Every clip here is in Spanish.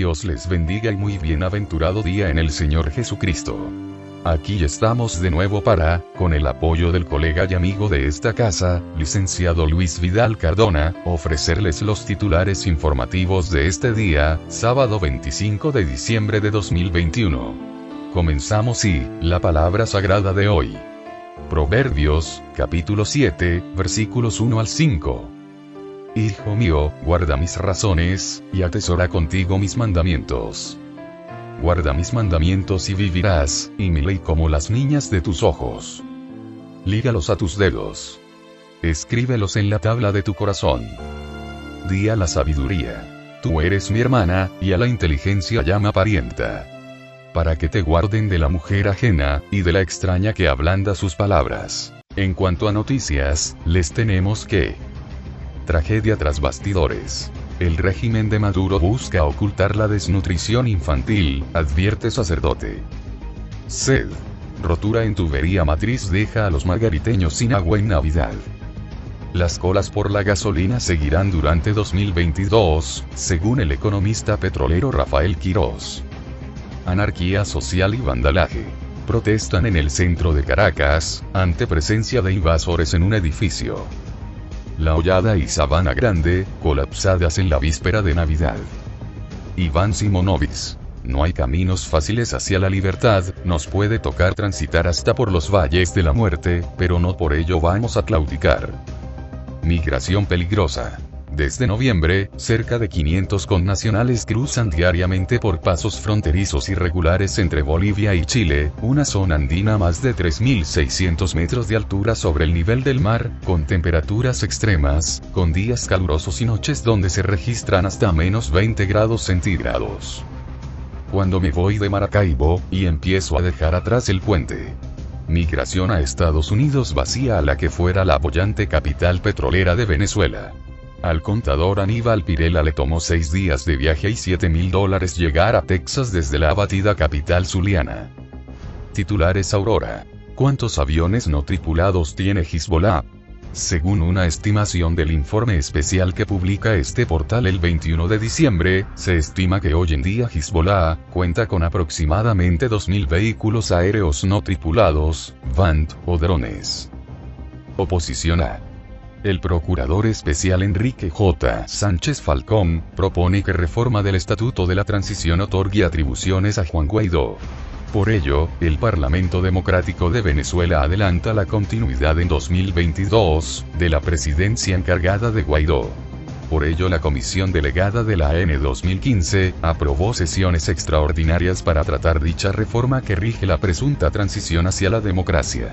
Dios les bendiga y muy bienaventurado día en el Señor Jesucristo. Aquí estamos de nuevo para, con el apoyo del colega y amigo de esta casa, licenciado Luis Vidal Cardona, ofrecerles los titulares informativos de este día, sábado 25 de diciembre de 2021. Comenzamos y, la palabra sagrada de hoy. Proverbios, capítulo 7, versículos 1 al 5. Hijo mío, guarda mis razones, y atesora contigo mis mandamientos. Guarda mis mandamientos y vivirás, y mi ley como las niñas de tus ojos. Lígalos a tus dedos. Escríbelos en la tabla de tu corazón. Di a la sabiduría. Tú eres mi hermana, y a la inteligencia llama parienta para que te guarden de la mujer ajena, y de la extraña que ablanda sus palabras. En cuanto a noticias, les tenemos que... Tragedia tras bastidores. El régimen de Maduro busca ocultar la desnutrición infantil, advierte sacerdote. Sed. Rotura en tubería matriz deja a los margariteños sin agua en Navidad. Las colas por la gasolina seguirán durante 2022, según el economista petrolero Rafael Quirós anarquía social y vandalaje. Protestan en el centro de Caracas, ante presencia de invasores en un edificio. La Hollada y Sabana Grande, colapsadas en la víspera de Navidad. Iván Simonovic. No hay caminos fáciles hacia la libertad, nos puede tocar transitar hasta por los valles de la muerte, pero no por ello vamos a claudicar. Migración peligrosa. Desde noviembre, cerca de 500 connacionales cruzan diariamente por pasos fronterizos irregulares entre Bolivia y Chile, una zona andina más de 3.600 metros de altura sobre el nivel del mar, con temperaturas extremas, con días calurosos y noches donde se registran hasta menos 20 grados centígrados. Cuando me voy de Maracaibo, y empiezo a dejar atrás el puente. Migración a Estados Unidos vacía a la que fuera la apoyante capital petrolera de Venezuela. Al contador Aníbal Pirela le tomó seis días de viaje y 7 mil dólares llegar a Texas desde la abatida capital zuliana. Titulares Aurora. ¿Cuántos aviones no tripulados tiene Hezbollah? Según una estimación del informe especial que publica este portal el 21 de diciembre, se estima que hoy en día Hezbollah cuenta con aproximadamente 2.000 vehículos aéreos no tripulados, VANT o drones. Oposición A. El procurador especial Enrique J. Sánchez Falcón propone que reforma del Estatuto de la Transición otorgue atribuciones a Juan Guaidó. Por ello, el Parlamento Democrático de Venezuela adelanta la continuidad en 2022 de la presidencia encargada de Guaidó. Por ello la comisión delegada de la AN 2015 aprobó sesiones extraordinarias para tratar dicha reforma que rige la presunta transición hacia la democracia.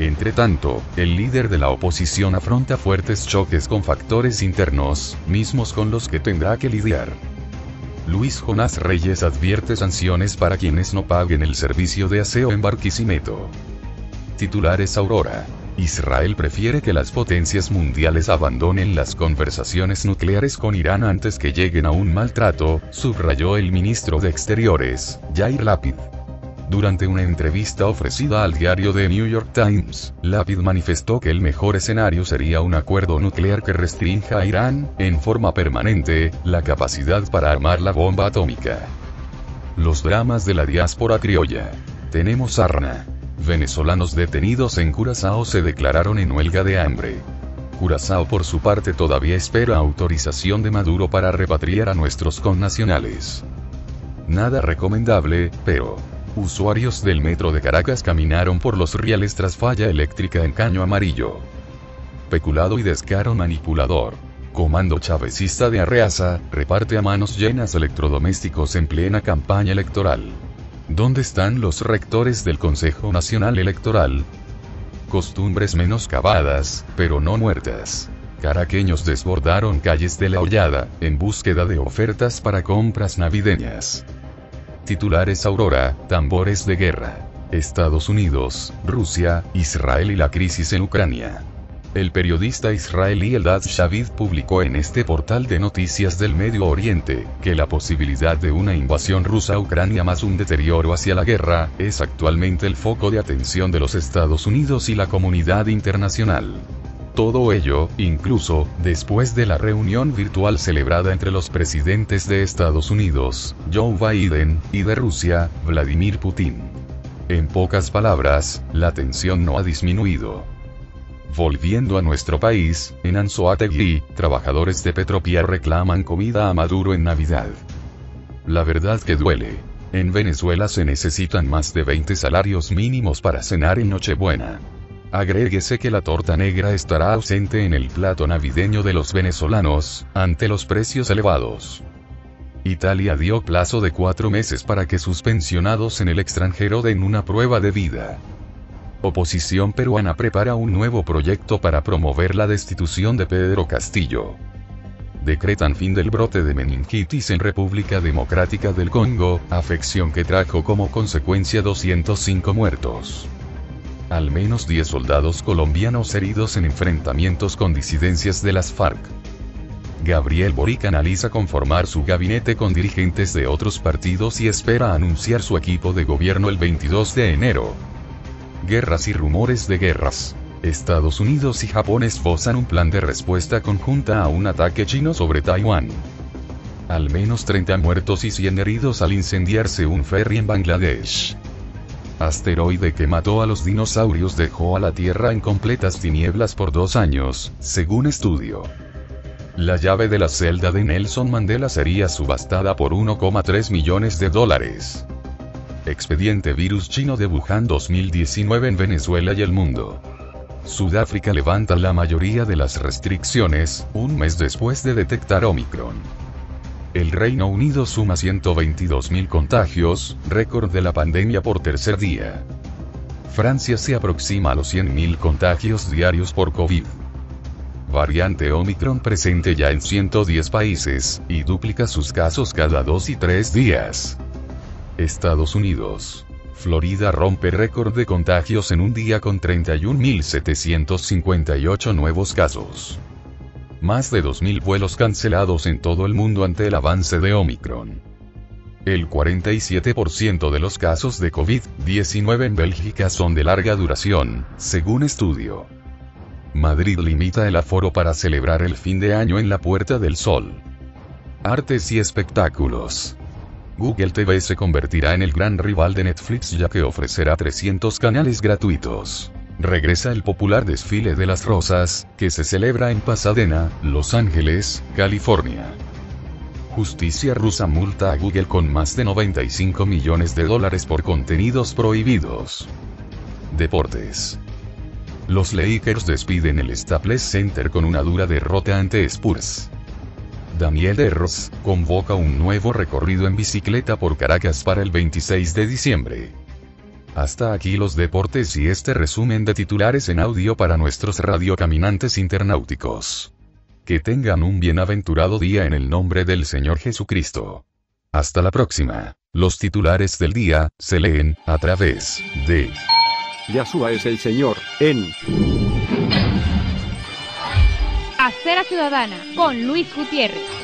Entre tanto, el líder de la oposición afronta fuertes choques con factores internos, mismos con los que tendrá que lidiar. Luis Jonás Reyes advierte sanciones para quienes no paguen el servicio de aseo en Barquisimeto. Titulares Aurora. Israel prefiere que las potencias mundiales abandonen las conversaciones nucleares con Irán antes que lleguen a un maltrato, subrayó el ministro de Exteriores, Jair Lapid. Durante una entrevista ofrecida al diario The New York Times, Lapid manifestó que el mejor escenario sería un acuerdo nuclear que restrinja a Irán, en forma permanente, la capacidad para armar la bomba atómica. Los dramas de la diáspora criolla. Tenemos sarna. Venezolanos detenidos en Curazao se declararon en huelga de hambre. Curazao por su parte todavía espera autorización de Maduro para repatriar a nuestros connacionales. Nada recomendable, pero Usuarios del metro de Caracas caminaron por los riales tras falla eléctrica en Caño Amarillo. Peculado y descaro manipulador. Comando chavecista de Arreaza, reparte a manos llenas electrodomésticos en plena campaña electoral. ¿Dónde están los rectores del Consejo Nacional Electoral? Costumbres menos cavadas, pero no muertas. Caraqueños desbordaron calles de la hollada, en búsqueda de ofertas para compras navideñas. Titulares Aurora, tambores de guerra. Estados Unidos, Rusia, Israel y la crisis en Ucrania. El periodista israelí Eldad Shavid publicó en este portal de noticias del Medio Oriente, que la posibilidad de una invasión rusa a Ucrania más un deterioro hacia la guerra, es actualmente el foco de atención de los Estados Unidos y la comunidad internacional. Todo ello, incluso, después de la reunión virtual celebrada entre los presidentes de Estados Unidos, Joe Biden, y de Rusia, Vladimir Putin. En pocas palabras, la tensión no ha disminuido. Volviendo a nuestro país, en Anzoátegui, trabajadores de Petropia reclaman comida a Maduro en Navidad. La verdad que duele. En Venezuela se necesitan más de 20 salarios mínimos para cenar en Nochebuena. Agréguese que la torta negra estará ausente en el plato navideño de los venezolanos, ante los precios elevados. Italia dio plazo de cuatro meses para que sus pensionados en el extranjero den una prueba de vida. Oposición peruana prepara un nuevo proyecto para promover la destitución de Pedro Castillo. Decretan fin del brote de meningitis en República Democrática del Congo, afección que trajo como consecuencia 205 muertos. Al menos 10 soldados colombianos heridos en enfrentamientos con disidencias de las FARC. Gabriel Boric analiza conformar su gabinete con dirigentes de otros partidos y espera anunciar su equipo de gobierno el 22 de enero. Guerras y rumores de guerras. Estados Unidos y Japón esbozan un plan de respuesta conjunta a un ataque chino sobre Taiwán. Al menos 30 muertos y 100 heridos al incendiarse un ferry en Bangladesh. Asteroide que mató a los dinosaurios dejó a la Tierra en completas tinieblas por dos años, según estudio. La llave de la celda de Nelson Mandela sería subastada por 1,3 millones de dólares. Expediente Virus Chino de Wuhan 2019 en Venezuela y el mundo. Sudáfrica levanta la mayoría de las restricciones, un mes después de detectar Omicron. El Reino Unido suma 122.000 contagios, récord de la pandemia por tercer día. Francia se aproxima a los 100.000 contagios diarios por COVID. Variante Omicron presente ya en 110 países, y duplica sus casos cada dos y tres días. Estados Unidos. Florida rompe récord de contagios en un día con 31.758 nuevos casos. Más de 2.000 vuelos cancelados en todo el mundo ante el avance de Omicron. El 47% de los casos de COVID-19 en Bélgica son de larga duración, según estudio. Madrid limita el aforo para celebrar el fin de año en la Puerta del Sol. Artes y espectáculos. Google TV se convertirá en el gran rival de Netflix ya que ofrecerá 300 canales gratuitos. Regresa el popular desfile de las rosas, que se celebra en Pasadena, Los Ángeles, California. Justicia rusa multa a Google con más de 95 millones de dólares por contenidos prohibidos. Deportes. Los Lakers despiden el Staples Center con una dura derrota ante Spurs. Daniel Erros, convoca un nuevo recorrido en bicicleta por Caracas para el 26 de diciembre. Hasta aquí los deportes y este resumen de titulares en audio para nuestros radiocaminantes internauticos. Que tengan un bienaventurado día en el nombre del Señor Jesucristo. Hasta la próxima. Los titulares del día se leen a través de Yahshua es el Señor, en Acera Ciudadana con Luis Gutiérrez.